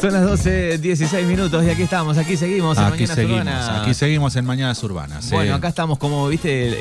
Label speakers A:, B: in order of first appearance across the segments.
A: Son las 12, 16 minutos y aquí estamos, aquí seguimos en
B: Aquí
A: Mañanas
B: seguimos,
A: Urbanas.
B: aquí seguimos en Mañanas Urbanas.
A: Bueno, acá estamos como, viste, el-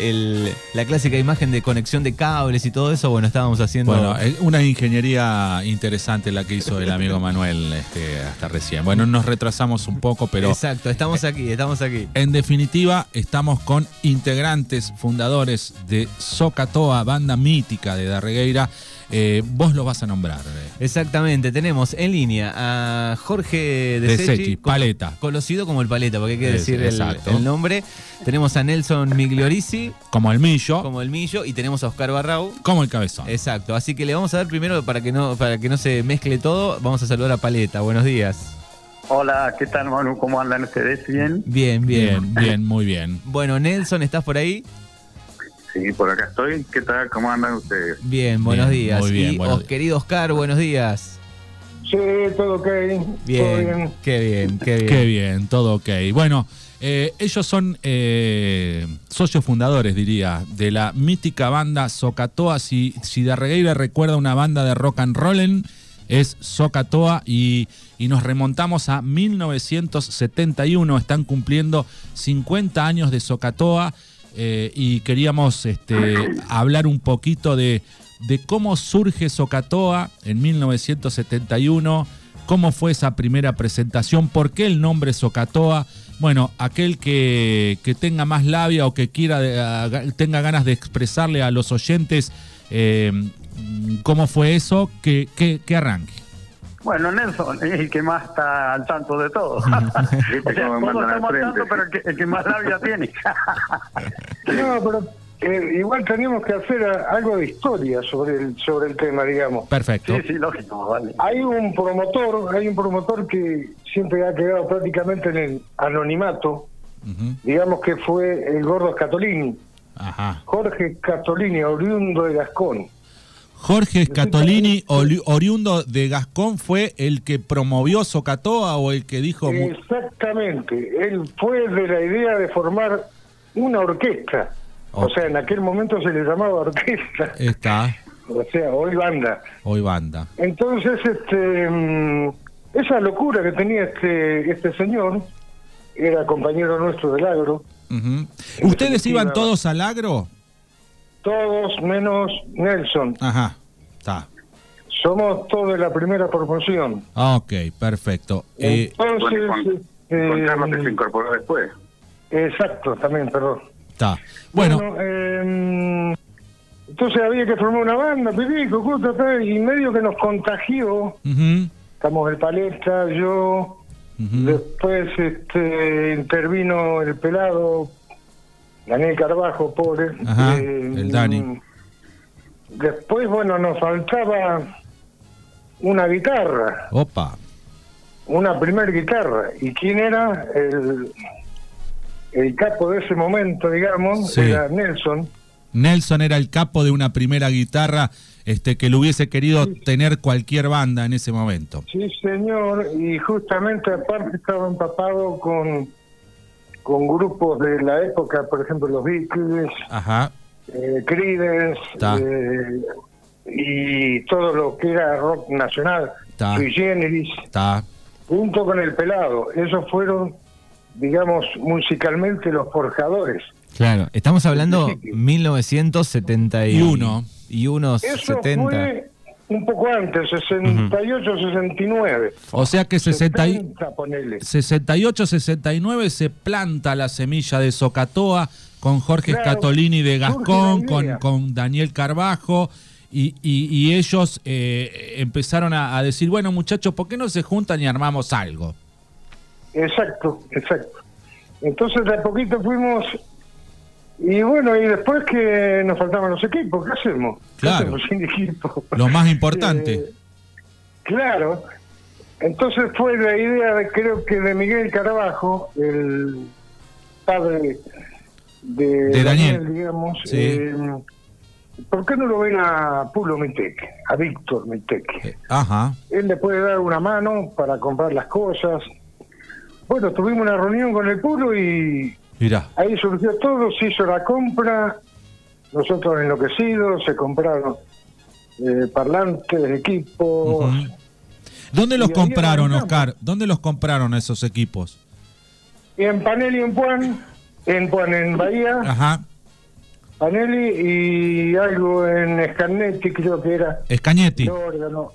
A: el- la clásica imagen de conexión de cables y todo eso. Bueno, estábamos haciendo...
B: Bueno, eh, una ingeniería interesante la que hizo el amigo Manuel este, hasta recién. Bueno, nos retrasamos un poco, pero
A: Exacto, estamos aquí, estamos aquí.
B: en definitiva estamos con integrantes, fundadores de Socatoa, banda mítica de Darregueira. Eh, vos los vas a nombrar. eh.
A: Exactamente, tenemos en línea a Jorge de,
B: De
A: Sechi,
B: Sechi,
A: con-
B: Paleta.
A: Conocido como el Paleta, porque hay que
B: Es-
A: decir el, nombre. Tenemos a Nelson Migliorisi
B: Como el Millo,
A: como el Millo y tenemos a Oscar Barrau.
B: como el Cabezón.
A: Exacto, así que le vamos a dar primero para que no para que no se mezcle todo, vamos a saludar a Paleta. Buenos días.
C: Hola, ¿qué tal, Manu? ¿Cómo andan ustedes? ¿Bien?
A: Bien, bien.
B: Bien, bien, muy bien.
A: Bueno, Nelson, ¿estás por ahí?
C: Sí, por acá estoy. ¿Qué tal? ¿Cómo andan ustedes?
A: Bien, buenos
B: Bien,
A: días.
B: muy bien,
A: y
B: buenos
A: os-
B: días.
A: querido Oscar, buenos días.
D: Sí, todo ok. Todo
A: Bien,
D: bien.
A: qué bien, qué bien.
B: Qué bien, todo ok. Bueno, eh, ellos son eh, socios fundadores, diría, de la mítica banda Socatoa. Si, si Darregueira recuerda una banda de rock and roll, es Socatoa y, y nos remontamos a 1971. Están cumpliendo 50 años de Socatoa eh, y queríamos este, hablar un poquito de, cómo surge Socatoa en 1971 cómo fue esa primera presentación, por qué el nombre Socatoa. Bueno, aquel que, tenga más labia o que quiera a- tenga ganas de expresarle a los oyentes eh, cómo fue eso, que arranque.
C: Bueno, Nelson es el que más está al tanto de todo. o sea, todos estamos al tanto, pero el que, el que más labia tiene.
D: No, pero eh, igual teníamos que hacer a- algo de historia sobre el, sobre el tema, digamos.
B: Perfecto.
C: sí, sí, lógico, vale.
D: Hay un promotor, hay un promotor que siempre ha quedado prácticamente en el anonimato, digamos que fue el gordo Scatolini,
B: Ajá.
D: Jorge Scatolini, oriundo de Gascón.
B: Jorge Scatolini, oli- oriundo de Gascón, fue el que promovió Socatoa o el que dijo...
D: Exactamente, él fue de la idea de formar una orquesta. O sea, en aquel momento se le llamaba orquesta,
B: Está,
D: o sea, hoy banda.
B: hoy banda.
D: Entonces, este, mm, esa locura que tenía este, este señor, era compañero nuestro del agro.
B: ¿Ustedes iban todos al agro?
D: Todos menos Nelson.
B: Ajá, está.
D: Somos todos de la primera promoción.
B: Ok, perfecto. Eh,
D: Entonces,
C: Bueno, Juan- Juan Carlos que se incorporó después.
D: exacto, también, perdón.
B: está. Bueno,
D: eh, entonces había que formar una banda, justo, tal, y medio que nos contagió.
B: ujú,
D: Estamos el Paleta, yo, después este, intervino el pelado, Daniel Carbajo, pobre. Eh,
B: Ajá, el Dani.
D: Después, bueno, nos faltaba una guitarra,
B: Opa.
D: una primer guitarra. ¿Y quién era? El, el capo de ese momento, digamos,
B: Sí.
D: era Nelson.
B: Nelson era el capo de una primera guitarra este, que lo hubiese querido tener cualquier banda en ese momento.
D: Sí, señor, y justamente aparte estaba empapado con, con grupos de la época, por ejemplo, los Beatles,
B: Ajá.
D: eh, Creedence,
B: Ta.
D: eh, y todo lo que era rock nacional,
B: Ta.
D: Sui Generis,
B: Está.
D: junto con el pelado. Esos fueron, digamos, musicalmente los forjadores.
A: Claro, estamos hablando
D: Sí, sí.
A: 1971. Y unos
D: Eso
A: 70.
D: fue un poco antes, 68, 69.
B: O sea que 60 y-
D: 70, ponele.
B: 68-69 se planta la semilla de Socatoa con Jorge
D: Claro,
B: Scatolini de Gascón, con, con Daniel Carbajo, y, y- y ellos eh, empezaron a, a decir, bueno muchachos, ¿por qué no se juntan y armamos algo?
D: Exacto, exacto. Entonces de a poquito fuimos y bueno, y después que nos faltaban los equipos, ¿qué hacemos? ¿Qué
B: Claro.
D: hacemos sin equipo?
B: Lo más importante.
D: Eh, claro. Entonces fue la idea, de, creo que de Miguel Carabajo, el padre de,
B: De Daniel.
D: digamos.
B: Sí.
D: eh, ¿Por qué no lo ven a Pulo Mitec, a Víctor Mitec?
B: Eh, Ajá.
D: él le puede dar una mano para comprar las cosas. Bueno, tuvimos una reunión con el Pulo y
B: Mirá.
D: ahí surgió todo, se hizo la compra, nosotros enloquecidos, se compraron eh, parlantes, equipos.
B: ¿Dónde los compraron. Oscar? ¿Dónde los compraron esos equipos?
D: En Panelli en Puan, en Puan en Bahía,
B: Ajá.
D: Panelli y algo en Scanetti creo que era. Órgano.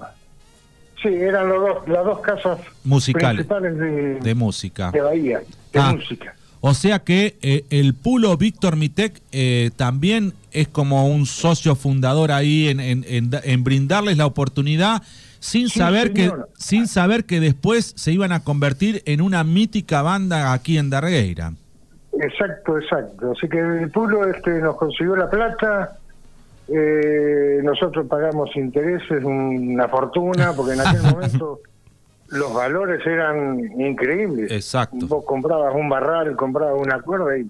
D: Sí, eran los dos, las dos casas
B: Musicales.
D: principales de,
B: de música.
D: de Bahía, de
B: Ah.
D: música.
B: O sea que eh, el Pulo Víctor Mitec eh, también es como un socio fundador ahí en, en- en da- en brindarles la oportunidad sin
D: Sí,
B: saber que sin saber que después se iban a convertir en una mítica banda aquí en Darregueira.
D: Exacto, exacto. Así que el pulo este nos consiguió la plata, eh, nosotros pagamos intereses, una fortuna, porque en aquel momento los valores eran increíbles.
B: Exacto.
D: Vos comprabas un barral, comprabas una cuerda y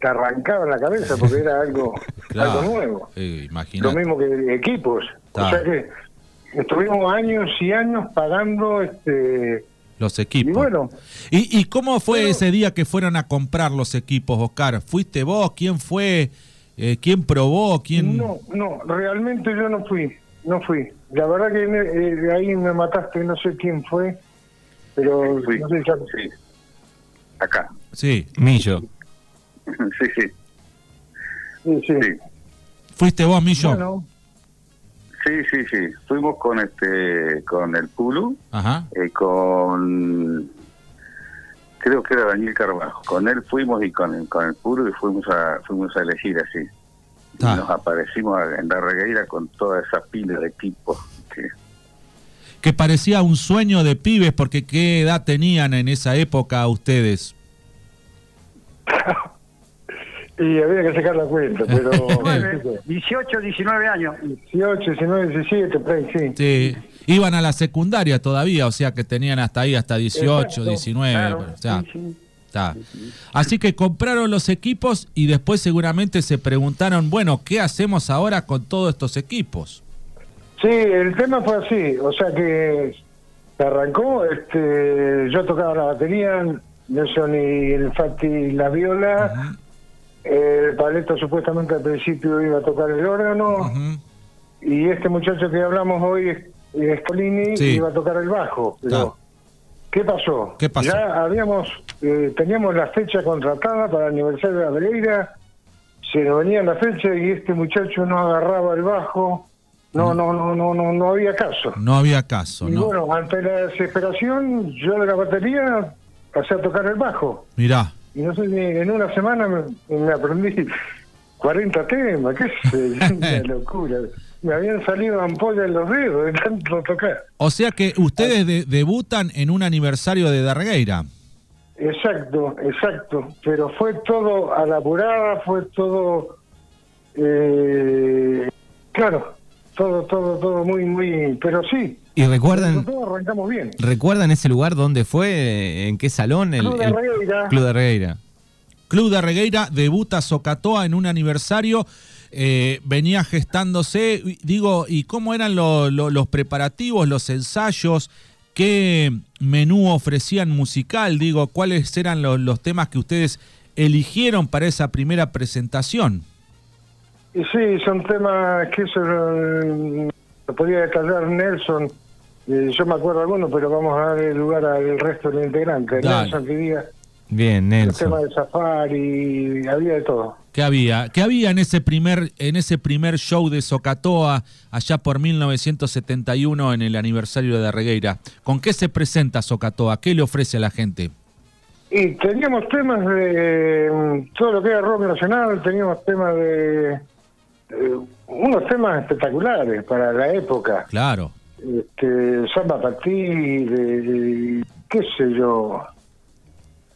D: te arrancaban la cabeza porque era algo,
B: Claro.
D: algo nuevo.
B: Eh,
D: Lo mismo que equipos.
B: Claro.
D: O sea que estuvimos años y años pagando este
B: Los equipos.
D: y bueno
B: ¿Y, y cómo fue ese día que fueron a comprar los equipos, Oscar? ¿Fuiste vos? ¿Quién fue? Eh, ¿Quién probó? ¿Quién?
D: no no realmente yo no fui no fui la verdad que eh, ahí me mataste no sé quién fue pero
E: Fui.
D: no sé ya-
E: Sí. Acá.
B: Sí.
A: Millo.
E: Sí, sí,
D: sí, sí.
E: sí.
B: ¿Fuiste vos, Millo?
D: bueno
E: Sí, sí, sí. Fuimos con este, con el Pulu,
B: Ajá.
E: eh, con, creo que era Daniel Carvajo. Con él fuimos y con, el- con el Pulu y fuimos a, fuimos a elegir así. Y nos aparecimos en la regueira con toda esa pila de equipos. que-
B: Que parecía un sueño de pibes, porque ¿qué edad tenían en esa época ustedes?
D: y había que sacar la cuenta pero
C: 18, 19 años.
D: 18 19 17 por ahí sí
B: Sí. Iban a la secundaria todavía, o sea que tenían hasta ahí, hasta 18,
D: Exacto,
B: 19.
D: claro,
B: o sea,
D: sí, sí.
B: está. Así que compraron los equipos y después seguramente se preguntaron, bueno, ¿qué hacemos ahora con todos estos equipos?
D: Sí, el tema fue así, o sea que arrancó, este, yo tocaba la batería, Nelson y el Fati la viola, el Paleto supuestamente al principio iba a tocar el órgano, y este muchacho que hablamos hoy, eh, Scolini,
B: Sí.
D: iba a tocar el bajo. Pero,
B: Claro.
D: ¿Qué pasó?
B: ¿Qué pasó?
D: Ya habíamos, eh, teníamos la fecha contratada para el aniversario de la Pereira, se nos venía la fecha y este muchacho no agarraba el bajo, no, no, no, no, no, no había caso.
B: No había caso,
D: Y
B: ¿no?
D: bueno, ante la desesperación, yo de la batería pasé a tocar el bajo.
B: Mirá.
D: Y no sé, ni- en una semana me, me aprendí 40 temas, qué sé, una locura. Me habían salido ampollas en los dedos de tanto tocar.
B: O sea que ustedes de- debutan en un aniversario de Darregueira.
D: Exacto, exacto. Pero fue todo a la apurada, fue todo. Eh, claro, todo, todo, todo muy, muy. Pero sí,
A: ¿Y recuerdan,
D: arrancamos bien.
A: recuerdan ese lugar dónde fue? ¿En qué salón? El,
D: Club de
A: el
D: Regueira.
A: Club de Regueira.
B: Club de Regueira debuta Socatoa en un aniversario. eh, venía gestándose, digo, ¿y cómo eran lo- lo- los preparativos, los ensayos? ¿Qué menú ofrecían musical? Digo, ¿cuáles eran lo- los temas que ustedes eligieron para esa primera presentación?
D: Y sí, son temas que eso eh, lo podía detallar Nelson. Eh, yo me acuerdo algunos, pero vamos a dar el lugar al resto de los integrantes.
B: Dale.
D: Nelson que diga
A: Bien,
D: el
A: Nelson.
D: tema de safari, había de todo.
B: ¿Qué había? ¿Qué había en ese primer en ese primer show de Socatoa allá por 1971 en el aniversario de Regueira? ¿Con qué se presenta Socatoa? ¿Qué le ofrece a la gente?
D: Y teníamos temas de mm, todo lo que era rock nacional, teníamos temas de. Eh, unos temas espectaculares para la época.
B: Claro.
D: Este, Samba Patí, de, de- qué sé yo.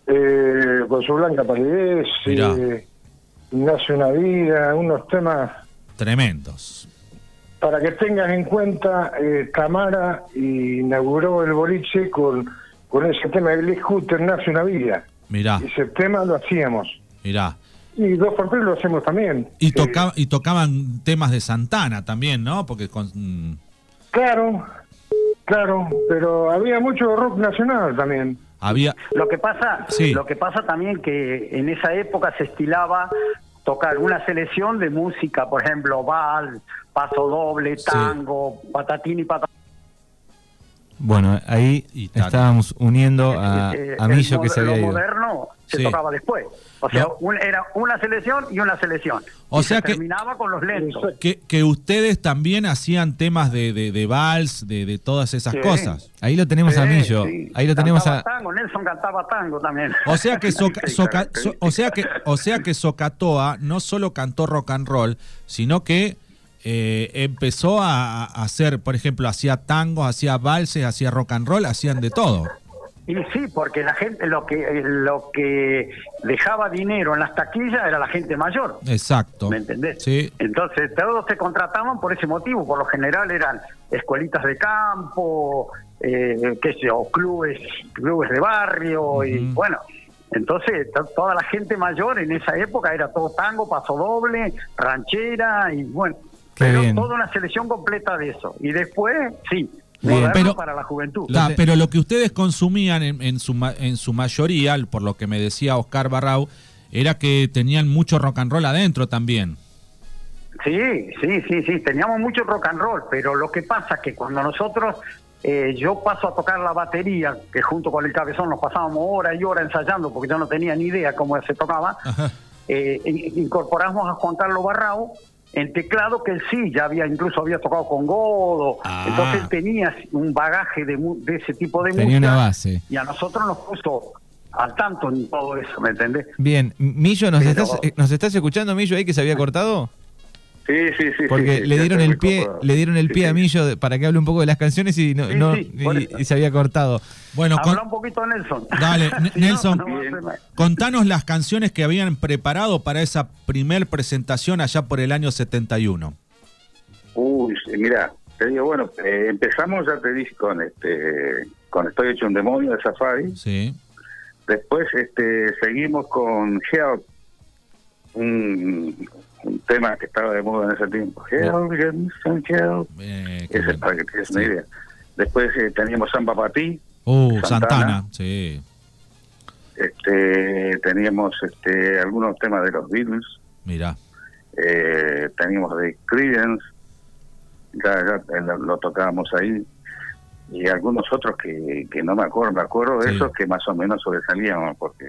D: Eh, con su blanca palidez, eh, Nace una vida, unos temas
B: Tremendos.
D: para que tengas en cuenta, eh, Tamara inauguró el boliche con, con ese tema de Lee Hooter, Nace una vida.
B: Mirá,
D: Ese tema lo hacíamos.
B: mirá.
D: Y dos por tres lo hacemos también.
B: Y,
D: Eh,
B: toca- y tocaban temas de Santana también, ¿no? Porque con,
D: claro, claro, pero había mucho rock nacional también.
B: había...
C: Lo que pasa,
B: Sí.
C: lo que pasa también que en esa época se estilaba tocar una selección de música, por ejemplo, vals, paso doble,
B: Sí.
C: tango, patatín y patatín.
A: Bueno, ahí
B: Italia.
A: estábamos uniendo a,
C: Eh,
A: a
C: el
A: Millo que se había
C: lo
A: ido.
C: moderno se
B: Sí.
C: tocaba después. O sea,
B: No.
C: un- era una selección y una selección.
B: O
C: Y
B: sea
C: se
B: que-
C: terminaba con los lentos.
B: Que, que ustedes también hacían temas de, de, de vals, de, de todas esas
C: Sí.
B: cosas.
A: Ahí lo tenemos a
C: Sí,
A: Millo.
C: sí.
A: Ahí lo tenemos
C: Cantaba
A: a.
C: tango, Nelson cantaba tango también.
B: O sea que Soca- so- o sea que o sea que Socatoa no solo cantó rock and roll, sino que eh, empezó a, a hacer, por ejemplo, hacía tangos, hacía valses, hacía rock and roll, hacían de todo.
C: Y sí, porque la gente lo que lo que dejaba dinero en las taquillas era la gente mayor.
B: Exacto.
C: ¿Me entendés?
B: Sí.
C: Entonces todos se contrataban por ese motivo. Por lo general eran escuelitas de campo, eh, qué sé yo, clubes, clubes de barrio y bueno. Entonces to- toda la gente mayor en esa época era todo tango, paso doble, ranchera y bueno.
A: Qué
C: pero
A: bien.
C: toda una selección completa de eso. Y después, sí,
A: Bien,
C: moderno
B: pero-
C: para la juventud.
B: Ta,
A: te-
B: pero lo que ustedes consumían en, en su, ma- en su mayoría, por lo que me decía Oscar Barrau, era que tenían mucho rock and roll adentro también.
C: Sí, sí, sí, sí, teníamos mucho rock and roll, pero lo que pasa es que cuando nosotros, eh, yo paso a tocar la batería, que junto con el cabezón nos pasábamos hora y hora ensayando, porque yo no tenía ni idea cómo se tocaba, eh, in- incorporamos a Juan Carlos Barrao en teclado, que él sí, ya había incluso había tocado con Godo,
B: Ah.
C: entonces tenía un bagaje de, de ese tipo de
A: Tenía
C: música,
A: una base.
C: y a nosotros nos puso al tanto en todo eso, ¿me entendés?
A: Bien, Millo, ¿nos,
C: Pero-
A: estás, eh, ¿nos estás escuchando, Millo, ahí que se había cortado?
E: Sí, sí, sí.
A: Porque
E: sí,
A: le dieron el pie, le dieron el
E: Sí,
A: pie a. Millo para que hable un poco de las canciones y no,
C: Sí,
A: no-
C: sí, por
A: y,
C: eso.
A: y se había cortado.
B: Bueno, con-
C: Habla un poquito Nelson.
B: Dale,
C: Si
B: Nelson.
C: no
B: contanos las canciones que habían preparado para esa primer presentación allá por el año 71.
E: Uy, mira, te digo, bueno, eh, empezamos, ya te dije, con este con Estoy hecho un demonio de Safari.
B: Sí.
E: Después este seguimos con Help, un, un tema que estaba de moda en ese tiempo.
B: Eh,
E: Ese
B: bueno.
E: para que te des una
B: Sí.
E: idea. Después eh, teníamos Samba para ti.
B: Uh,
E: Santana.
B: Santana, sí.
E: Este, teníamos este, algunos temas de los Beatles.
B: Mira.
E: eh, teníamos de Creedence, ya, ya, lo, lo tocábamos ahí, y algunos otros que, que no me acuerdo, me acuerdo de
B: Sí.
E: esos que más o menos sobresalían, porque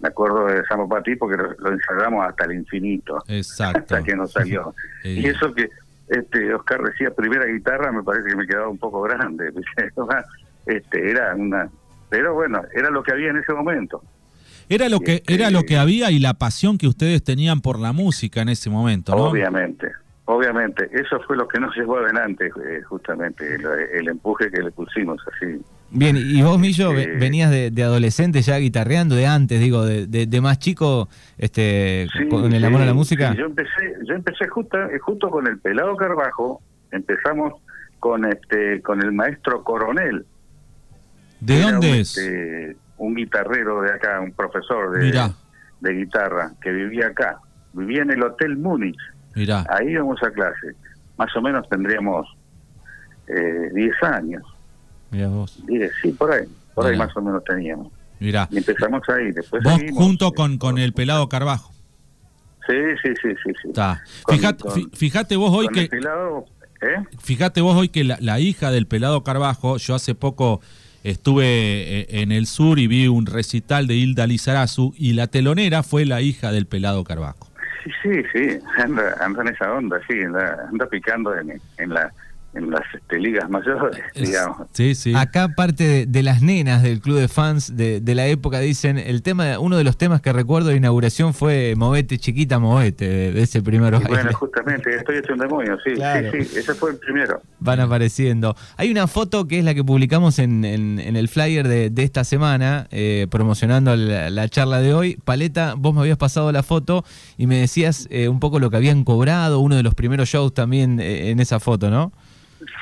E: me acuerdo de Samo Pati porque lo, lo ensayamos hasta el infinito,
B: Exacto.
E: hasta que nos salió.
B: Sí.
E: Y eso que este Oscar decía primera guitarra, me parece que me quedaba un poco grande, este era una... Pero bueno, era lo que había en ese momento.
B: Era lo que
E: Este-
B: era lo que había y la pasión que ustedes tenían por la música en ese momento, ¿no?
E: Obviamente, obviamente. Eso fue lo que nos llevó adelante, eh, justamente, el, el empuje que le pusimos así.
A: Bien, y vos, Millo,
E: Eh,
A: venías de, de adolescente ya guitarreando, de antes, digo, de, de- de más chico, este,
E: Sí,
A: con el amor a la música.
E: sí, yo empecé, yo empecé justo, eh, justo con el pelado Carbajo, empezamos con este, con el maestro Coronel.
B: ¿De dónde
E: un,
B: es?
E: este, un guitarrero de acá, un profesor de,
B: Mirá.
E: de guitarra que vivía acá. Vivía en el Hotel Múnich.
B: Mirá.
E: Ahí íbamos a clase. Más o menos tendríamos eh, 10 años.
A: Mirá vos.
E: Diez, sí, por ahí. Por ahí más o menos teníamos.
B: Mirá.
E: Y empezamos ahí. Después
B: Vos
E: seguimos.
B: junto con, con el pelado Carbajo.
E: Sí, sí, sí, sí. sí.
B: Está.
E: Con-
B: Fíjate,
E: con-
B: fíjate vos hoy
E: con
B: que
E: el pelado, ¿eh?
B: fíjate vos hoy que la, la hija del pelado Carbajo, yo hace poco estuve eh, en el sur y vi un recital de Hilda Lizarazu y la telonera fue la hija del pelado Carbajo.
E: Sí, sí, sí. Anda, anda en esa onda, sí. Anda, anda picando en, en, la, en las este, ligas mayores,
B: Es-
E: digamos.
B: Sí, sí.
A: Acá parte de, de las nenas del club de fans de, de la época dicen, el tema, uno de los temas que recuerdo de inauguración fue Movete chiquita, movete, de, de ese primer
E: Y
A: baile.
E: bueno, justamente, estoy hecho un demonio, sí,
A: Claro.
E: sí, sí. Ese fue el primero.
A: Van apareciendo. Hay una foto que es la que publicamos en, en- en el flyer de, de esta semana, eh, promocionando la, la charla de hoy. Paleta, vos me habías pasado la foto y me decías eh, un poco lo que habían cobrado, uno de los primeros shows también eh, en esa foto, ¿no?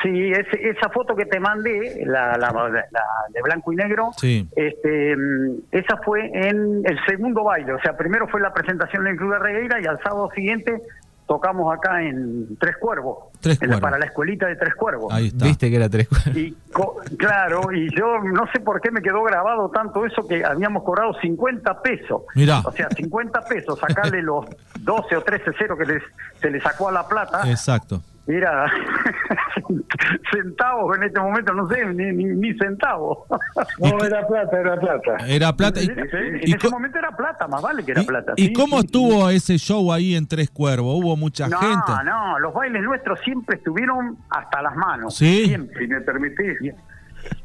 C: Sí, ese- esa foto que te mandé, la, la- la de blanco y negro,
B: Sí.
C: este, mm, esa fue en el segundo baile. O sea, primero fue la presentación en el Club de Regueira y al sábado siguiente tocamos acá en Tres Cuervos,
B: Tres
C: en la-
B: Cuervos.
C: para la escuelita de Tres Cuervos.
B: Ahí está.
A: Viste que era tres cuadros.
C: Y co- claro, y yo no sé por qué me quedó grabado tanto eso que habíamos cobrado 50 pesos.
B: Mirá.
C: O sea, 50 pesos, sacarle los 12 o 13 ceros que les, se le sacó a la plata.
B: Exacto.
C: Era centavos en este momento, no sé, ni, ni, ni centavos.
D: No, era plata, era plata.
B: Era plata. ¿Y,
C: en
B: y
C: ese momento era plata, más vale que era
B: y-
C: plata.
B: y
C: sí,
B: cómo
C: sí,
B: estuvo ese show ahí en Tres Cuervos? ¿Hubo mucha
C: No,
B: gente?
C: no, los bailes nuestros siempre estuvieron hasta las manos.
B: Sí.
C: Siempre.
E: Si me permitís,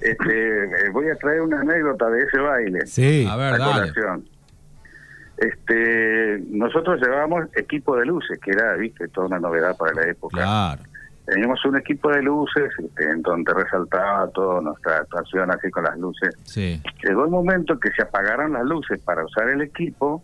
E: este, eh, voy a traer una anécdota de ese baile.
A: Sí.
B: A ver,
E: a
B: dale.
E: colación. Este, nosotros llevábamos equipo de luces, que era, viste, toda una novedad para la época.
B: Claro.
E: Teníamos un equipo de luces este, en donde resaltaba toda nuestra actuación así con las luces.
B: Sí.
E: Llegó el momento que se apagaron las luces para usar el equipo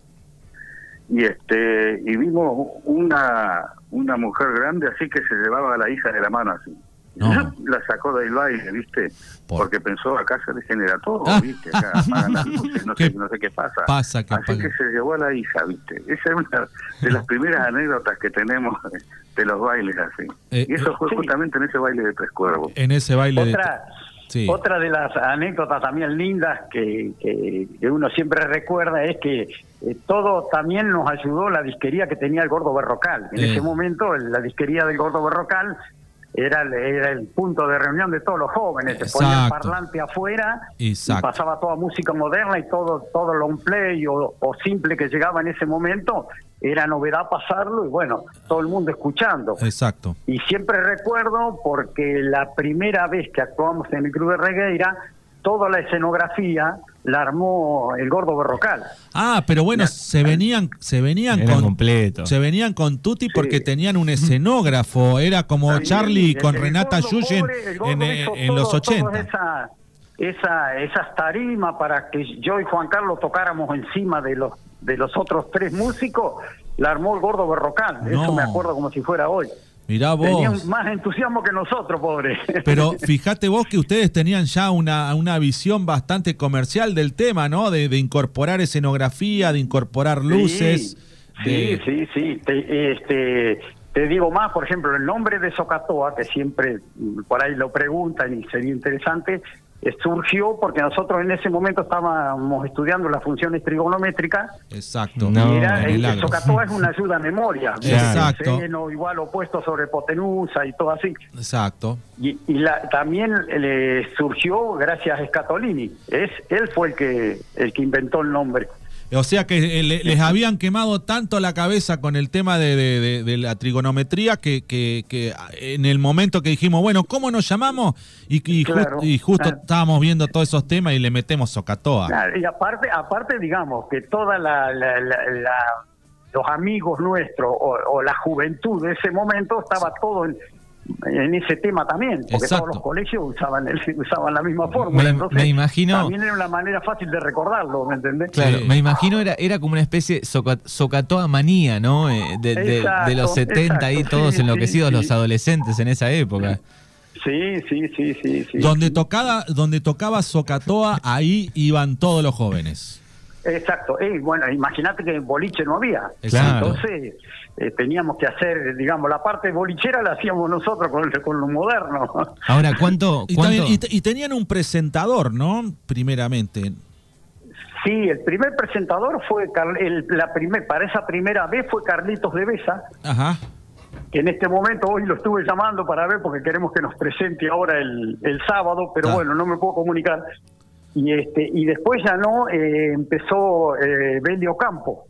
E: y este y vimos una una mujer grande así que se llevaba a la hija de la mano así.
B: No.
E: La sacó del baile, ¿viste?
B: Por-
E: Porque pensó, acá se degenera todo,
B: Ah.
E: ¿viste? Acá apagan las luces, no
B: ¿Qué
E: sé, no sé qué pasa.
B: pasa que
E: así
B: apagan?
E: que se llevó a la hija, ¿viste? Esa es una de las primeras anécdotas que tenemos de los bailes así.
B: Eh,
E: y eso fue
C: sí.
E: justamente en ese baile de Tres Cuervos.
B: En ese baile
C: Otra,
B: de... Sí.
C: otra de las anécdotas también lindas que, que, que uno siempre recuerda es que eh, todo también nos ayudó la disquería que tenía el Gordo Berrocal. En
B: Eh.
C: ese momento la disquería del Gordo Berrocal era el, era el punto de reunión de todos los jóvenes. Se ponía el
B: Exacto.
C: parlante afuera
B: Exacto.
C: y pasaba toda música moderna y todo todo long play o, o simple que llegaba en ese momento. Era novedad pasarlo y bueno, todo el mundo escuchando.
B: Exacto.
C: Y siempre recuerdo porque la primera vez que actuamos en el Club de Regueira, toda la escenografía la armó el gordo Berrocal.
B: Ah, pero bueno, se venían, se venían con
A: completo.
B: se venían con Tuti porque tenían un escenógrafo, era como Charlie
C: el-
B: con
C: el
B: Renata Yuyen
C: gordo
B: en, los
C: todo- toda
B: 80.
C: Esa, esa, esas tarimas para que yo y Juan Carlos tocáramos encima de los de los otros tres músicos, la armó el gordo Berrocal.
B: No.
C: Eso me acuerdo como si fuera hoy.
B: Mirá
C: Tenían
B: vos.
C: más entusiasmo que nosotros, pobre.
B: Pero fíjate vos que ustedes tenían ya una, una visión bastante comercial del tema, ¿no? De, de incorporar escenografía, de incorporar luces.
C: Sí,
B: de-
C: sí, sí. Te, este, te digo más, por ejemplo, el nombre de Socatoa, que siempre mm, por ahí lo preguntan y sería interesante, surgió porque nosotros en ese momento estábamos estudiando las funciones trigonométricas
B: Exacto.
A: No,
C: y era, el,
B: agro.
C: Socatoa es una ayuda a memoria.
B: Exacto.
C: Seno igual opuesto sobre hipotenusa y todo así.
B: Exacto.
C: Y, y la, también le surgió gracias a Scatolini. Es, él fue el que, el que inventó el nombre.
B: O sea que eh, le- les habían quemado tanto la cabeza con el tema de, de- de- de la trigonometría que, que- que en el momento que dijimos, bueno, ¿cómo nos llamamos? Y, y justo
C: claro.
B: estábamos viendo todos esos temas y le metemos Socatoa.
C: Claro, y aparte, aparte digamos que toda la, la- la- la- los amigos nuestros o, o la juventud de ese momento estaba todo en, en ese tema también, porque
B: Exacto.
C: todos los colegios usaban el- usaban la misma fórmula.
A: Me-
C: entonces,
A: me imagino-
C: También era una manera fácil de recordarlo, ¿me entendés?
A: Claro,
B: Sí.
A: me imagino era, era como una especie de soca- socatoa manía, ¿no? Eh, De, de-
C: Exacto,
A: de los 70 ahí
C: exacto,
A: todos
C: sí,
A: enloquecidos
C: sí,
A: los
C: sí.
A: adolescentes en esa época.
C: Sí, sí, sí, sí. sí.
B: Donde tocaba, donde tocaba Socatoa, ahí iban todos los jóvenes.
C: Exacto. Eh, bueno, imagínate que en boliche no había.
A: Claro.
C: Entonces eh, teníamos que hacer, digamos, la parte bolichera la hacíamos nosotros con, con lo moderno.
A: Ahora, ¿cuánto?
B: Y, también- y y tenían un presentador, ¿no? Primeramente.
C: Sí, el primer presentador fue, Car- el, la primer, para esa primera vez fue Carlitos de Besa,
B: Ajá.
C: que en este momento hoy lo estuve llamando para ver porque queremos que nos presente ahora el, el sábado, pero
B: Ah.
C: bueno, no me puedo comunicar. Y este y después ya no, eh, empezó eh, Belio Campo,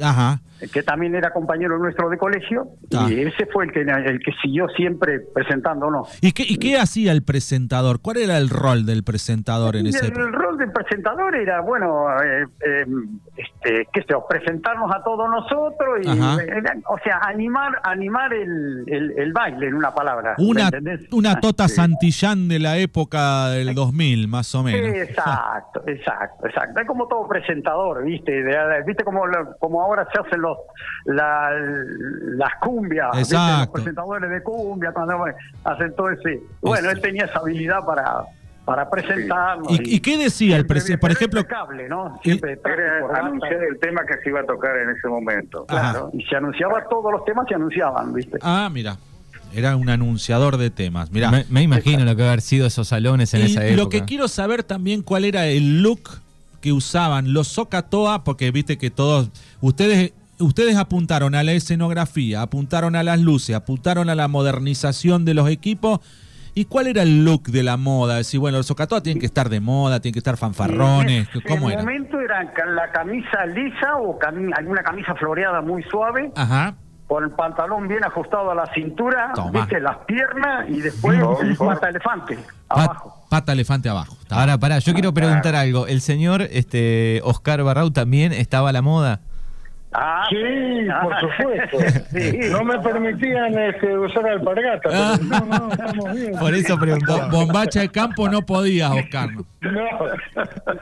B: Ajá.
C: Que también era compañero nuestro de colegio,
B: Ah.
C: y ese fue el que, el que siguió siempre presentándonos.
B: ¿Y qué, ¿Y qué hacía el presentador? ¿Cuál era el rol del presentador en
C: Y
B: ese
C: el, el rol del presentador era, bueno, eh, eh, este, qué sé yo, presentarnos a todos nosotros y, eh, o sea, animar animar el, el, el baile, en una palabra. ¿me
B: Una, una
C: Ah,
B: Tota
C: sí.
B: Santillán de la época del 2000, más o menos.
C: Exacto, exacto, exacto. Es como todo presentador, ¿viste? ¿Viste como, como ahora se hacen los la- las cumbias? Los presentadores de cumbia, cuando hacen todo ese... Bueno, él tenía esa habilidad para para presentarnos.
B: ¿Y, y qué decía el presidente? Por ejemplo,
C: impecable, ¿no? Siempre
E: Era anunciar el tema que se iba a tocar en ese momento.
C: Claro, y se anunciaba todos los temas, se anunciaban, ¿viste?
B: ah, mira, era un anunciador de temas. Mira,
A: Me, me imagino lo que haber sido esos salones en
B: y
A: esa época.
B: lo que quiero saber también cuál era el look que usaban los Socatoa, porque viste que todos ustedes ustedes apuntaron a la escenografía, apuntaron a las luces, apuntaron a la modernización de los equipos. ¿Y cuál era el look de la moda? Decir, bueno, los Socatoa tienen que estar de moda, tienen que estar fanfarrones.
C: En
B: ¿Cómo
C: el
B: era?
C: momento era la camisa lisa o cami- alguna camisa floreada muy suave,
B: Ajá.
C: con el pantalón bien ajustado a la cintura,
B: Toma.
C: viste, las piernas y después
E: No,
C: el pata elefante abajo.
B: pata elefante abajo.
A: Ahora, pará, yo quiero preguntar algo. ¿El señor este, Oscar Barrau también estaba a la moda?
C: Ah,
D: Sí,
C: ah,
D: por supuesto.
C: sí.
D: No me permitían este, usar alpargata.
B: Ah.
D: no, no, estamos bien.
A: Por eso preguntó.
B: Bo- Bombacha de campo no podías, Oscar. ¿no?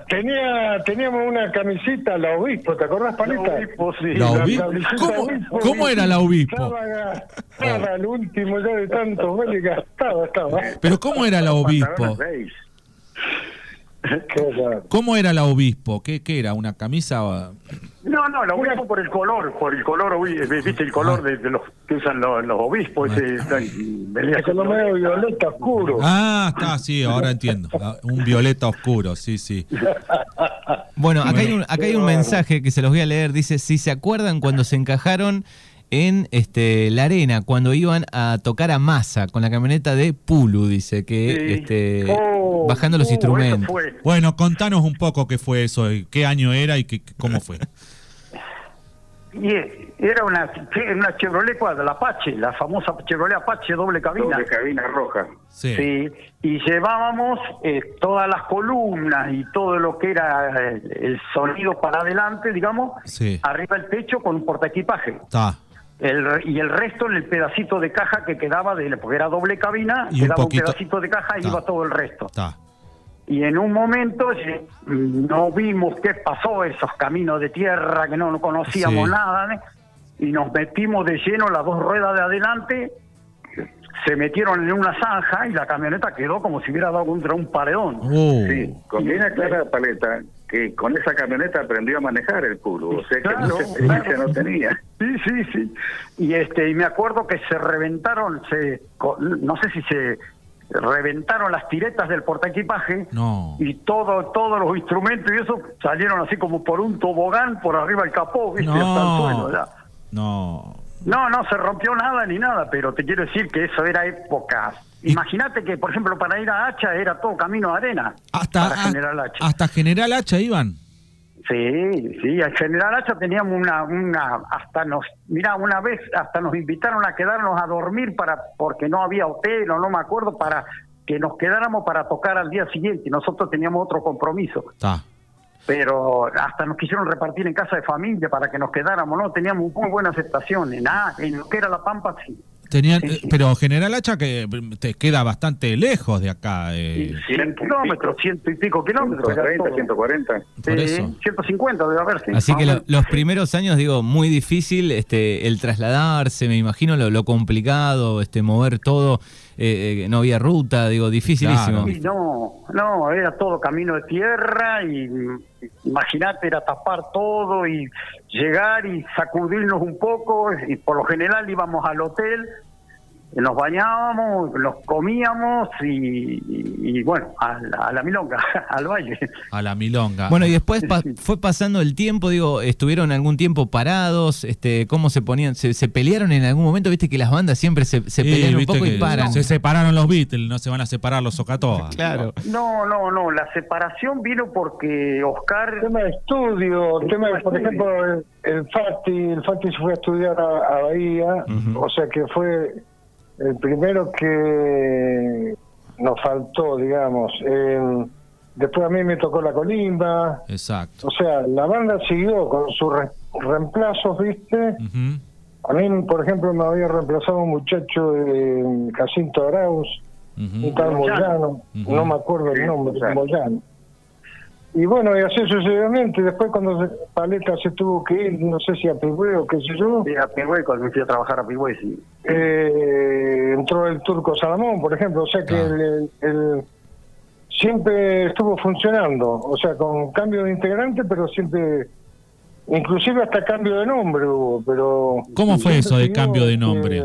D: Tenía, teníamos una camisita, la obispo, ¿te acordás, Paleta?
C: obispo, sí.
B: La
D: La
B: obispo.
D: camiseta
B: ¿Cómo,
D: obispo,
B: cómo era la obispo?
D: Estaba gastada al último ya de tanto goles gastaba, estaba.
B: Pero ¿cómo era la obispo? ¿Cómo era la obispo? ¿Qué, qué era? ¿Una camisa?
C: No, no, lo obispo por el color, por el color, obi- viste el color de, de los que usan los, los obispos, ese, venía
D: Es color medio violeta oscuro.
B: Ah, está, sí, ahora entiendo. Ah, Un violeta oscuro, sí, sí.
A: Bueno, acá hay, un, acá hay un mensaje que se los voy a leer. Dice, si se acuerdan cuando se encajaron en este, la arena, cuando iban a tocar a masa con la camioneta de Pulu, dice, que
C: Sí.
A: este,
C: Oh,
A: bajando los
C: uh,
A: instrumentos.
B: Bueno, contanos un poco qué fue eso, y qué año era y qué, cómo fue.
C: Y eh, era una, una Chevrolet cuadra, la Apache, la famosa Chevrolet Apache doble cabina.
E: Doble cabina roja.
B: Sí.
C: Sí, y llevábamos eh, todas las columnas y todo lo que era eh, el sonido para adelante, digamos,
B: Sí.
C: arriba del techo con un portaequipaje.
B: Está.
C: El, re- y el resto en el pedacito de caja que quedaba, de, porque era doble cabina,
B: Y
C: quedaba un,
B: poquito-
C: pedacito de caja y
B: Ta.
C: iba todo el resto. Y en un momento eh, no vimos qué pasó, esos caminos de tierra que no, no conocíamos
B: Sí.
C: nada, ¿eh? y nos metimos de lleno las dos ruedas de adelante, se metieron en una zanja y la camioneta quedó como si hubiera dado contra un paredón.
B: Uh,
E: Sí, conviene aclarar, Paleta, que con esa camioneta aprendió a manejar el culo, o sea que
C: Claro,
E: mucha experiencia
C: claro.
E: no tenía.
C: Sí, sí, sí. Y este y me acuerdo que se reventaron, se no sé si se reventaron las tiretas del portaequipaje
B: No.
C: y todo todos los instrumentos y eso salieron así como por un tobogán por arriba del capó, ¿viste? Hasta el
B: No.
C: suelo, ya.
B: No.
C: No, no se rompió nada ni nada, pero te quiero decir que eso era época. Imagínate que, por ejemplo, para ir a Hacha era todo camino de arena.
B: Hasta,
C: para General Hacha.
B: hasta General Hacha iban.
C: Sí, sí, al General Hacha teníamos una, una, hasta nos, mira, una vez hasta nos invitaron a quedarnos a dormir para, porque no había hotel o no me acuerdo, para que nos quedáramos para tocar al día siguiente. y Nosotros teníamos otro compromiso,
B: Está.
C: pero hasta nos quisieron repartir en casa de familia para que nos quedáramos, ¿no? Teníamos muy buena aceptación, en, en lo que era La Pampa, sí.
B: Tenían,
C: Sí,
B: eh,
C: sí.
B: pero General Hacha que te queda bastante lejos de acá. eh,
C: 100 kilómetros, ciento y pico kilómetros. era
E: 130,
C: todo.
E: 140.
B: Por
C: Sí,
B: eso.
C: 150 debe haber, sí.
A: Así que lo-
C: menos.
A: los primeros años, digo, muy difícil este, el trasladarse, me imagino lo, lo complicado, este, mover todo, eh, eh, no había ruta, digo, dificilísimo.
B: Claro.
C: No, no, era todo camino de tierra y imagínate, era tapar todo y llegar y sacudirnos un poco y por lo general íbamos al hotel, nos bañábamos, nos comíamos y, y- y, bueno, a la, a la milonga, al baile.
B: A la milonga.
A: Bueno, y después pa- fue pasando el tiempo, digo, estuvieron algún tiempo parados, este, cómo se ponían, se, se pelearon en algún momento, viste que las bandas siempre se, se
B: Sí,
A: pelean un poco y paran.
B: Se separaron los Beatles, no se van a separar los Socatoa.
A: Claro.
C: No, no, no, la separación vino porque Oscar...
D: Tema de estudio, tema de, por
C: estudio.
D: ejemplo, el, el Fati, el Fati se fue a estudiar a, a Bahía, o sea que fue el primero que nos faltó, digamos. Eh, después a mí me tocó la colimba,
B: Exacto.
D: o sea, la banda siguió con sus re- reemplazos, ¿viste? A mí, por ejemplo, me había reemplazado un muchacho de Jacinto Arauz, un tal
C: Moyano.
D: No me acuerdo el nombre,
E: Moyano.
D: Y bueno, y así sucesivamente, después cuando Paleta se tuvo que ir, no sé si a Pigüe o qué sé yo,
C: Sí, a Pigüey, cuando me fui a trabajar a Pigüey, sí.
D: eh, entró el turco Salamón, por ejemplo, o sea que
B: Ah.
D: el, el- el- siempre estuvo funcionando, o sea, con cambio de integrante, pero siempre, inclusive hasta cambio de nombre hubo, pero...
B: ¿Cómo fue eso de cambio de
D: este,
B: nombre?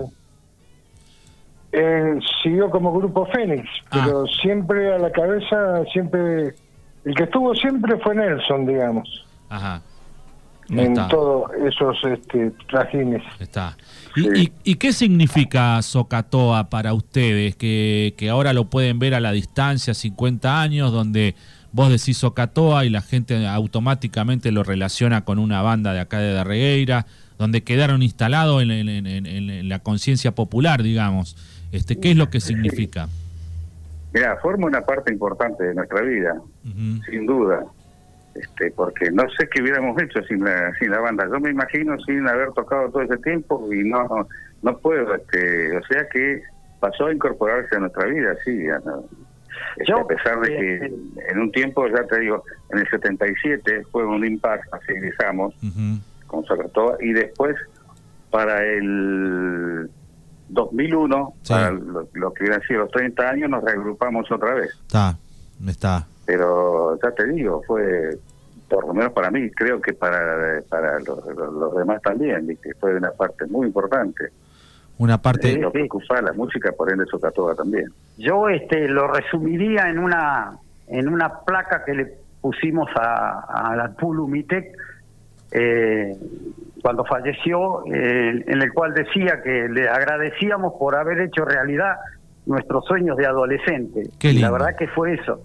D: eh, siguió como grupo Fénix,
B: Ah.
D: pero siempre a la cabeza, siempre... El que estuvo siempre fue Nelson, digamos.
B: Ajá.
D: en todos esos este, trajines.
B: Está. ¿Y, y, y qué significa Socatoa para ustedes? Que, que ahora lo pueden ver a la distancia, 50 años, donde vos decís Socatoa y la gente automáticamente lo relaciona con una banda de acá de Darregueira, donde quedaron instalados en, en- en- en- en la conciencia popular, digamos. Este, ¿Qué es lo que significa?
E: Mira, forma una parte importante de nuestra vida, sin duda. Este, porque no sé qué hubiéramos hecho sin la, sin la banda. Yo me imagino sin haber tocado todo ese tiempo y no no, no puedo. Este, o sea que pasó a incorporarse a nuestra vida, sí. no. Este,
C: Yo,
E: a pesar de que
C: eh,
E: en un tiempo, ya te digo, en el 77 fue un impasse, así egresamos
B: Ujú.
E: con Socatoa y después para el 2001,
B: Sí.
E: para lo, lo que hubieran sido los 30 años, nos reagrupamos otra vez.
B: Está, está.
E: Pero ya te digo, fue, por lo menos para mí, creo que para, para los, los- los demás también, ¿viste? fue una parte muy importante.
B: Una parte...
C: Sí.
E: Nos preocupaba la música, por ende Socatoa también.
C: Yo este lo resumiría en una en una placa que le pusimos a, a la Pulumitec eh, cuando falleció, eh, en el cual decía que le agradecíamos por haber hecho realidad nuestros sueños de adolescente.
B: Qué
C: Y La
B: lindo.
C: verdad que fue eso.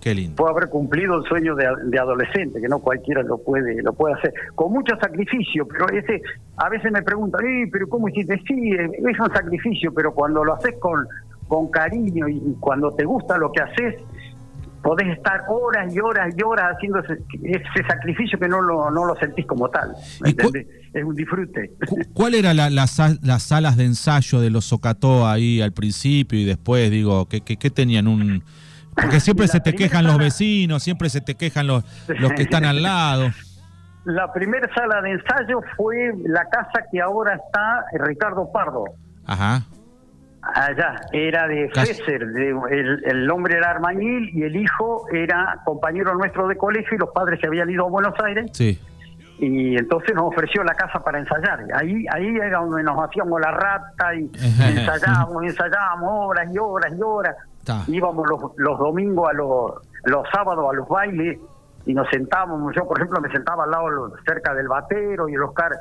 B: Qué lindo.
C: fue haber cumplido el sueño de, de adolescente, que no cualquiera lo puede lo puede hacer, con mucho sacrificio, pero ese a veces me preguntan, "Eh, pero ¿cómo hiciste? Sí, es un sacrificio, pero cuando lo haces con, con cariño y cuando te gusta lo que haces, podés estar horas y horas y horas haciendo ese, ese sacrificio que no lo, no lo sentís como tal. ¿me. Es un disfrute.
B: Cu- ¿Cuál era la, las salas de ensayo de los Socatoa ahí al principio y después? Digo, ¿qué, qué, qué tenían un...? Porque siempre se te quejan los vecinos, siempre se te quejan los, los que están al lado.
C: La primera sala de ensayo fue la casa que ahora está Ricardo Pardo.
B: Ajá.
C: Allá, era de Fesser, de- el, el hombre era armañil y el hijo era compañero nuestro de colegio y los padres se habían ido a Buenos Aires
B: Sí.
C: y entonces nos ofreció la casa para ensayar. Ahí ahí era donde nos hacíamos la rata y ensayábamos, ensayábamos horas y horas y horas.
B: Ta.
C: Íbamos los, los domingos a los, los sábados a los bailes y nos sentábamos. Yo, por ejemplo, me sentaba al lado, cerca del batero y el Oscar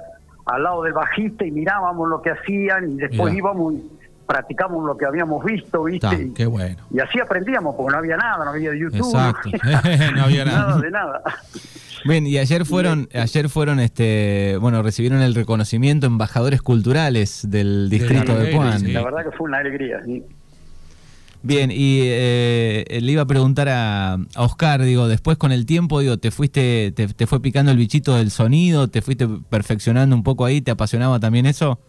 C: al lado del bajista y mirábamos lo que hacían y después íbamos y practicamos lo que habíamos visto, ¿viste?
B: Qué bueno.
C: y así aprendíamos, porque no había nada, no había YouTube.
B: Exacto. No había nada.
C: de nada.
A: Bien, y ayer fueron, ayer fueron, este, bueno, recibieron el reconocimiento embajadores culturales del distrito de
B: Darregueira,
A: Puan.
B: sí.
C: La verdad que fue una alegría. ¿sí?
A: Bien, y eh, le iba a preguntar a, a Oscar, digo, después con el tiempo, digo, te fuiste, te, te fue picando el bichito del sonido, te fuiste perfeccionando un poco ahí, ¿te apasionaba también eso?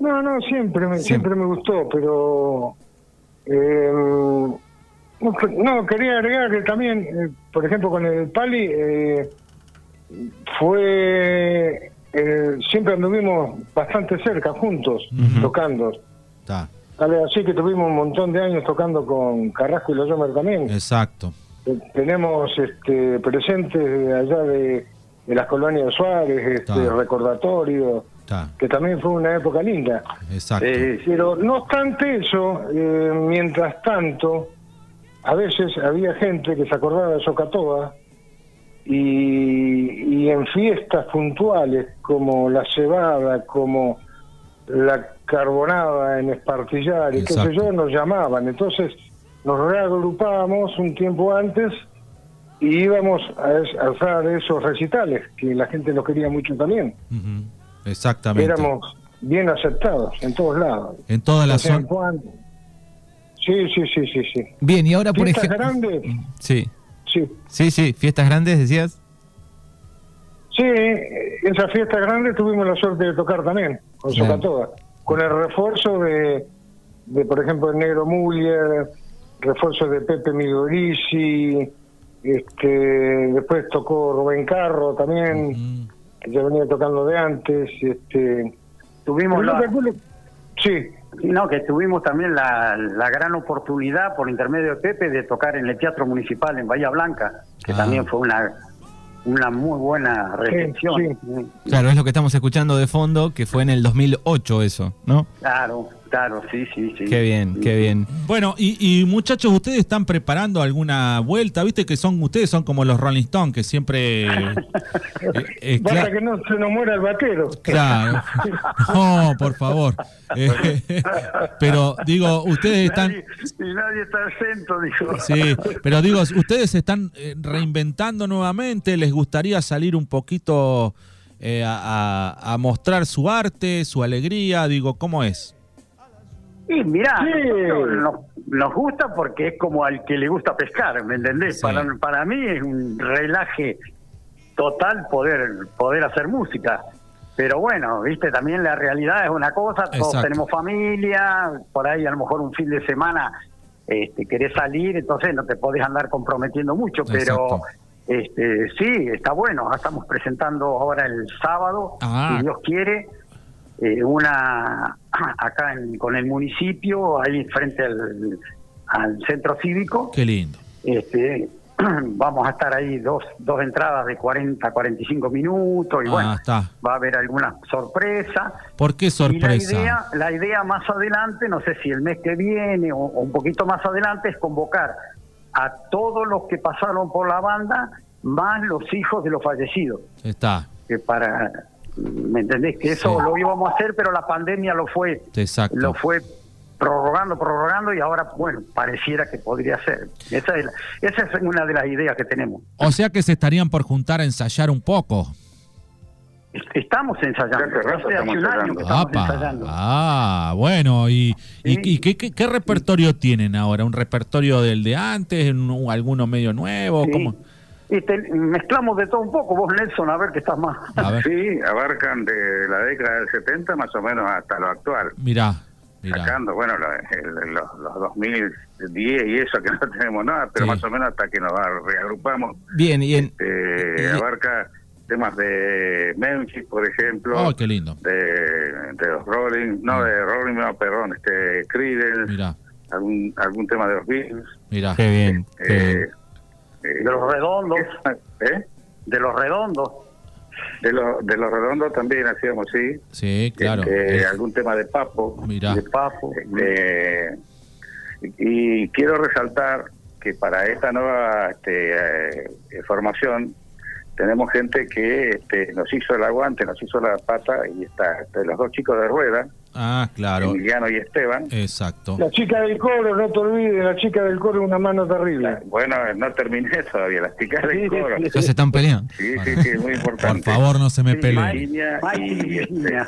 D: No, no, siempre me, siempre me gustó, pero eh, no, que- no, quería agregar que también, eh, por ejemplo, con el Pali eh, fue eh, siempre anduvimos bastante cerca juntos
B: Ujú.
D: tocando.
B: Ta,
D: así que tuvimos un montón de años tocando con Carrasco y los Yomer también.
B: exacto.
D: Eh, Tenemos este, presentes allá de, de las colonias de Suárez, este, recordatorio,
B: Ta,
D: que también fue una época linda.
B: exacto.
C: Sí.
D: Pero no obstante eso, eh, mientras tanto, a veces había gente que se acordaba de Socatoa y, y en fiestas puntuales como la cebada, como la carbonada en Espartillar y qué sé yo, nos llamaban. Entonces nos reagrupábamos un tiempo antes y íbamos a, es- a hacer esos recitales, que la gente los quería mucho también.
B: Ujú, Exactamente.
D: Éramos bien aceptados en todos lados.
B: En toda la
D: O sea,
B: zona.
D: Juan- Sí, sí, sí, sí, sí.
A: Bien, y ahora por
D: Fiestas
A: ejemplo...
D: grandes,
A: Sí,
D: sí.
A: sí, sí, fiestas grandes, decías.
D: Sí, esas fiestas grandes tuvimos la suerte de tocar también, con. Socatoa, con el refuerzo de, de, por ejemplo, el Negro Muller, refuerzo de Pepe Migorisi, este, después tocó Rubén Carro también,
B: Ujú.
D: Que ya venía tocando de antes, este...
C: Tuvimos la,
D: calculo- Sí,
C: no, que tuvimos también la, la gran oportunidad por intermedio de Pepe de tocar en el Teatro Municipal en Bahía Blanca, que
B: Ah.
C: también fue una una muy buena recepción.
D: sí.
A: Claro, es lo que estamos escuchando de fondo, que fue en el 2008 eso, ¿no?
C: Claro, claro, sí, sí, sí.
A: Qué bien, qué bien.
B: Bueno, y, y, muchachos, ¿ustedes están preparando alguna vuelta? Viste que son ustedes son como los Rolling Stones, que siempre... eh,
D: eh, Basta que no se nos muera el vaquero.
B: Claro. No, por favor. Eh, pero digo, ustedes están...
C: y nadie está exento, dijo.
B: Sí, pero digo, ustedes se están eh, reinventando nuevamente, ¿les gustaría salir un poquito eh, a, a, mostrar su arte, su alegría? Digo, ¿cómo es?
C: Y mirá, nos, nos, gusta porque es como al que le gusta pescar, ¿me entendés? Sí. Para, para mí es un relaje total poder, poder hacer música. Pero bueno, viste, también la realidad es una cosa, todos Exacto. tenemos familia, por ahí a lo mejor un fin de semana este, querés salir, entonces no te podés andar comprometiendo mucho, pero este, sí, está bueno, estamos presentando ahora el sábado, ah. si Dios quiere, eh, una acá en, con el municipio, ahí frente al, al centro cívico.
B: Qué lindo.
C: Este, vamos a estar ahí dos, dos entradas de 40, 45 minutos y ah, bueno,
B: está.
C: va a haber alguna sorpresa.
B: ¿Por qué sorpresa?
C: Y la idea, la idea más adelante, no sé si el mes que viene o, o un poquito más adelante, es convocar a todos los que pasaron por la banda, más los hijos de los fallecidos.
B: Está.
C: Que para, ¿me entendés? Que eso sí. lo íbamos a hacer, pero la pandemia lo fue,
B: Exacto.
C: lo fue prorrogando, prorrogando y ahora, bueno, pareciera que podría ser. Esa es, la, esa es una de las ideas que tenemos.
B: O sea que se estarían por juntar a ensayar un poco.
C: Estamos ensayando. Hace hace un año que estamos ensayando.
B: Ah, bueno, ¿y, sí. y, y ¿qué, qué, qué, repertorio tienen ahora? ¿Un repertorio del de antes? ¿Un, ¿Alguno medio nuevo?
C: Sí.
B: ¿Cómo?
C: Y te, mezclamos de todo un poco. Vos, Nelson, a ver qué estás más.
E: Sí, abarcan de la década del 70 más o menos hasta lo actual.
B: Mirá.
E: Mirá. Sacando, bueno, los, los, los 2010 y eso que no tenemos nada, pero sí. más o menos hasta que nos reagrupamos.
A: Bien, y en...
E: Este, abarca temas de Memphis, por ejemplo.
B: Oh, qué lindo.
E: De, de los Rolling, no, mm. de Rolling, no, perdón, este, Creedence.
B: Mirá.
E: Algún, algún tema de los Beatles.
B: Mirá.
A: Qué bien.
E: Eh,
A: qué bien.
C: Eh, de los redondos.
E: ¿Eh?
C: De los redondos.
E: De, lo, de los redondos también hacíamos, sí.
B: Sí, claro.
E: Este, es... Algún tema de Papo.
B: Mirá.
C: De Papo.
E: Este, y, y, quiero resaltar que para esta nueva este, eh, formación tenemos gente que este, nos hizo el aguante, nos hizo la pata y está este, los dos chicos de rueda.
B: Ah, claro.
E: Emiliano y Esteban.
B: Exacto.
D: La chica del coro, no te olvides, la chica del coro es una mano terrible.
E: Bueno, no terminé todavía, las chicas del coro.
A: Ya se están peleando.
E: Sí, sí, sí, muy importante.
B: Por favor, no se me peleen.
C: Y, este,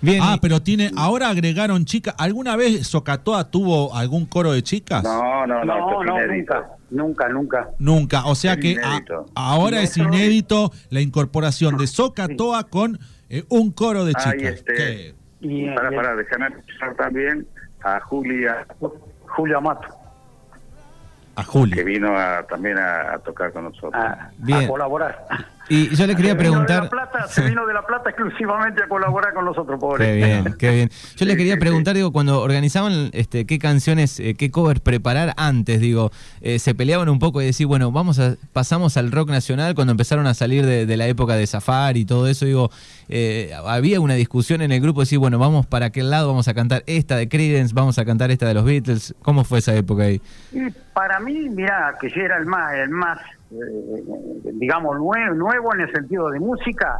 B: Bien. Ah, pero tiene, ahora agregaron chicas. ¿Alguna vez Socatoa tuvo algún coro de chicas?
E: No, no, no,
C: no, no nunca, nunca, nunca.
B: Nunca, o sea es que a, ahora es inédito la incorporación de Socatoa con eh, un coro de chicas.
E: Ay, este, y, para, para, déjame escuchar también a Julia.
C: Julia Amato.
B: A Julia.
E: Que vino a, también a, a, tocar con nosotros.
C: A, Bien. a colaborar.
A: Y yo le quería
C: se
A: preguntar.
C: Vino plata, se vino de La Plata exclusivamente a colaborar con nosotros, pobre.
A: Qué bien, qué bien. Yo le quería preguntar, digo, cuando organizaban este, qué canciones, eh, qué covers preparar antes, digo, eh, se peleaban un poco y decir, bueno, vamos a, pasamos al rock nacional cuando empezaron a salir de, de la época de Safari y todo eso, digo, eh, había una discusión en el grupo de decir, bueno, vamos para aquel lado, vamos a cantar esta de Creedence, vamos a cantar esta de los Beatles. ¿Cómo fue esa época ahí?
C: Y para mí, mira, que yo era el más, el más eh, digamos, nuevo, nuevo en el sentido de música,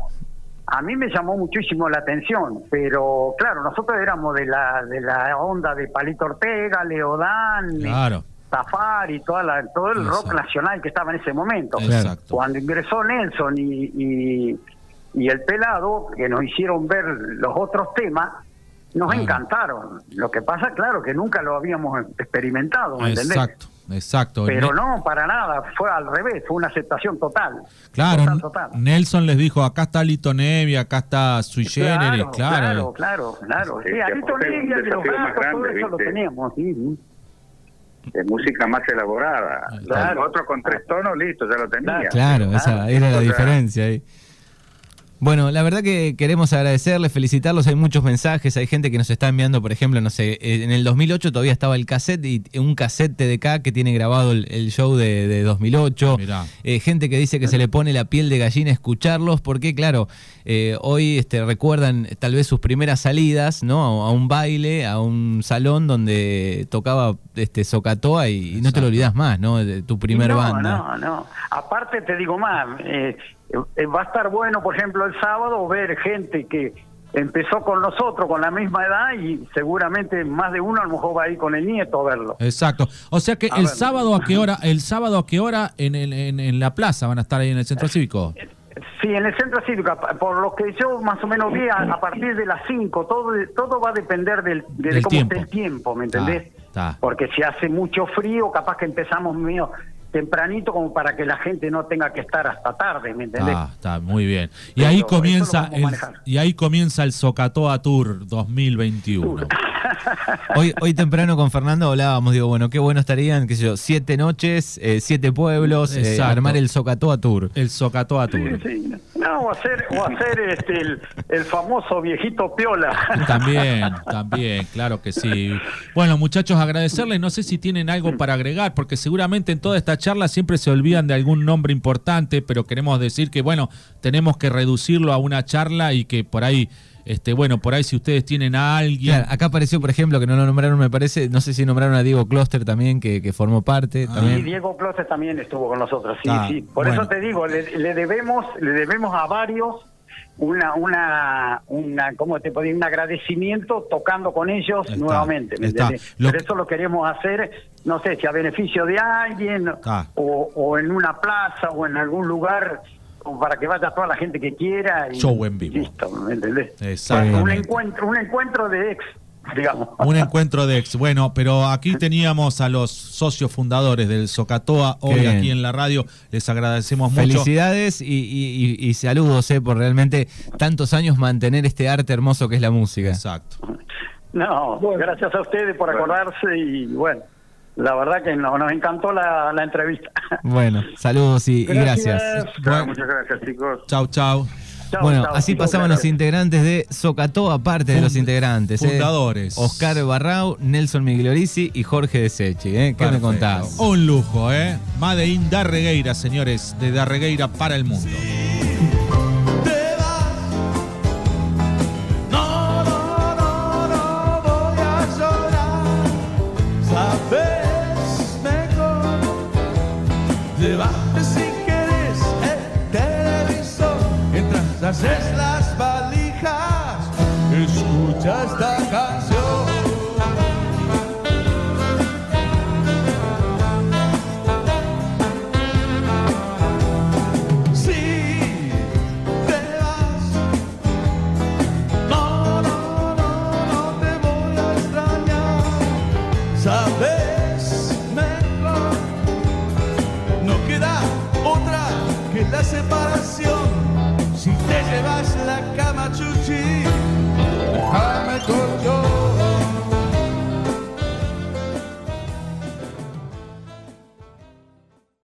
C: a mí me llamó muchísimo la atención, pero claro, nosotros éramos de la de la onda de Palito Ortega, Leodán,
B: claro.
C: Safari, toda la, todo el Exacto. rock nacional que estaba en ese momento.
B: Exacto.
C: Cuando ingresó Nelson y, y, y, el pelado, que nos hicieron ver los otros temas, nos claro. encantaron. Lo que pasa, claro, que nunca lo habíamos experimentado, ¿me entendés?
B: Exacto.
C: Pero no, para nada, fue al revés, fue una aceptación total.
B: Claro, total, total. Nelson les dijo, acá está Lito Nevi, acá está Sui Generis,
C: claro. Claro, claro, claro. Sí, a Lito Nevi, a los gatos, todo eso ¿viste? lo teníamos, sí.
E: De música más elaborada. Claro. Otro con tres tonos, listo, ya lo tenía.
A: Claro, esa era la diferencia ahí. Bueno, la verdad que queremos agradecerles, felicitarlos. Hay muchos mensajes, hay gente que nos está enviando, por ejemplo, no sé, eh, en el 2008 todavía estaba el cassette y un cassette TDK que tiene grabado el, el show de, de 2008.
B: Mirá.
A: Eh, gente que dice que se le pone la piel de gallina escucharlos, porque claro, eh, hoy este, recuerdan tal vez sus primeras salidas, ¿no? A, a un baile, a un salón donde tocaba este Socatoa y, y no te lo olvidas más, ¿no? De tu primer
C: no,
A: banda.
C: No, no. Aparte te digo más, eh, va a estar bueno, por ejemplo, el sábado ver gente que empezó con nosotros con la misma edad y seguramente más de uno a lo mejor va a ir con el nieto a verlo.
B: Exacto. O sea que
C: A
B: el sábado a qué hora, el sábado a qué hora en, el, en, en la plaza van a estar ahí en el centro cívico.
C: Sí, en el centro cívico, por lo que yo más o menos vi, a, a partir de las 5, todo, todo va a depender del, de,
B: Del
C: cómo
B: tiempo.
C: esté el tiempo, ¿me entendés? Porque si hace mucho frío, capaz que empezamos medio tempranito como para que la gente no tenga que estar hasta tarde, ¿me entendés?
B: Ah, está muy bien. Y ahí comienza el, y ahí comienza el Socatoa Tour 2021.
A: Hoy, hoy temprano con Fernando hablábamos, digo, bueno, qué bueno estarían, qué sé yo, siete noches, eh, siete pueblos, eh, armar el Socatoa Tour.
B: El Socatoa
C: Sí,
B: Tour.
C: sí. No, o hacer, o hacer este, el, el famoso viejito piola.
B: También, también, claro que sí. Bueno, muchachos, agradecerles. No sé si tienen algo para agregar, porque seguramente en toda esta charla siempre se olvidan de algún nombre importante, pero queremos decir que, bueno, tenemos que reducirlo a una charla y que por ahí, este, bueno, por ahí si ustedes tienen a alguien.
A: Claro, acá apareció, por ejemplo, que no lo nombraron, me parece, no sé si nombraron a Diego Kloster también, que, que formó parte.
B: Ah.
C: Y
A: también.
C: Diego Closet también estuvo con nosotros, sí,
B: Ah,
C: sí. Por
B: bueno.
C: eso te digo, le, le debemos, le debemos a varios una, una, una, ¿cómo te decir? Un agradecimiento tocando con ellos
B: Está,
C: nuevamente, ¿me
B: está. Lo-
C: Pero eso lo queremos hacer, no sé, si a beneficio de alguien
B: Ah.
C: o, o en una plaza o en algún lugar para que vaya toda la gente que quiera. Y,
B: Show en vivo.
C: Listo, ¿me entendés? Un encuentro, un encuentro de ex, digamos.
B: Un encuentro de ex. Bueno, pero aquí teníamos a los socios fundadores del Socatoa hoy
A: bien.
B: aquí en la radio. Les agradecemos mucho.
A: Felicidades y, y- y- y saludos eh, por realmente tantos años mantener este arte hermoso que es la música.
B: Exacto.
C: No, gracias a ustedes por acordarse y bueno, la verdad que no- nos encantó la, la entrevista.
A: Bueno, saludos y, y gracias.
E: Claro, muchas gracias, chicos.
B: Chau, chau.
A: Bueno, así pasaban los integrantes de Socatoa, aparte de los integrantes. eh.
B: fundadores.
A: Oscar Barrau, Nelson Migliorisi y Jorge Desechi. ¿eh? ¿Qué me contás?
B: Un lujo, ¿eh? Made in Darregueira, señores, de Darregueira para el mundo.